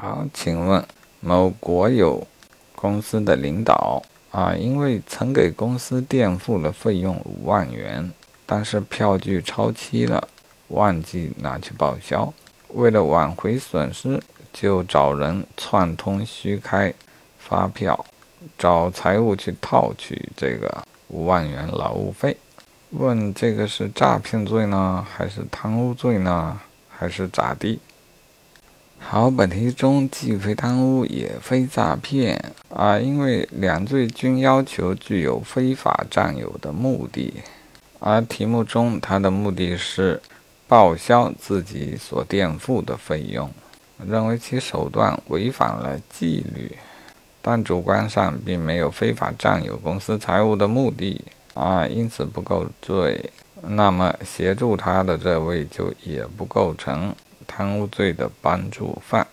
好，请问某国有公司的领导啊，因为曾给公司垫付了费用五万元，但是票据超期了，忘记拿去报销。为了挽回损失，就找人串通虚开发票，找财务去套取这个五万元劳务费。问这个是诈骗罪呢，还是贪污罪呢，还是咋地？好，本题中既非贪污也非诈骗啊，因为两罪均要求具有非法占有的目的，而题目中他的目的是报销自己所垫付的费用，认为其手段违反了纪律，但主观上并没有非法占有公司财物的目的啊，因此不构罪。那么协助他的这位就也不构成。贪污罪的帮助犯。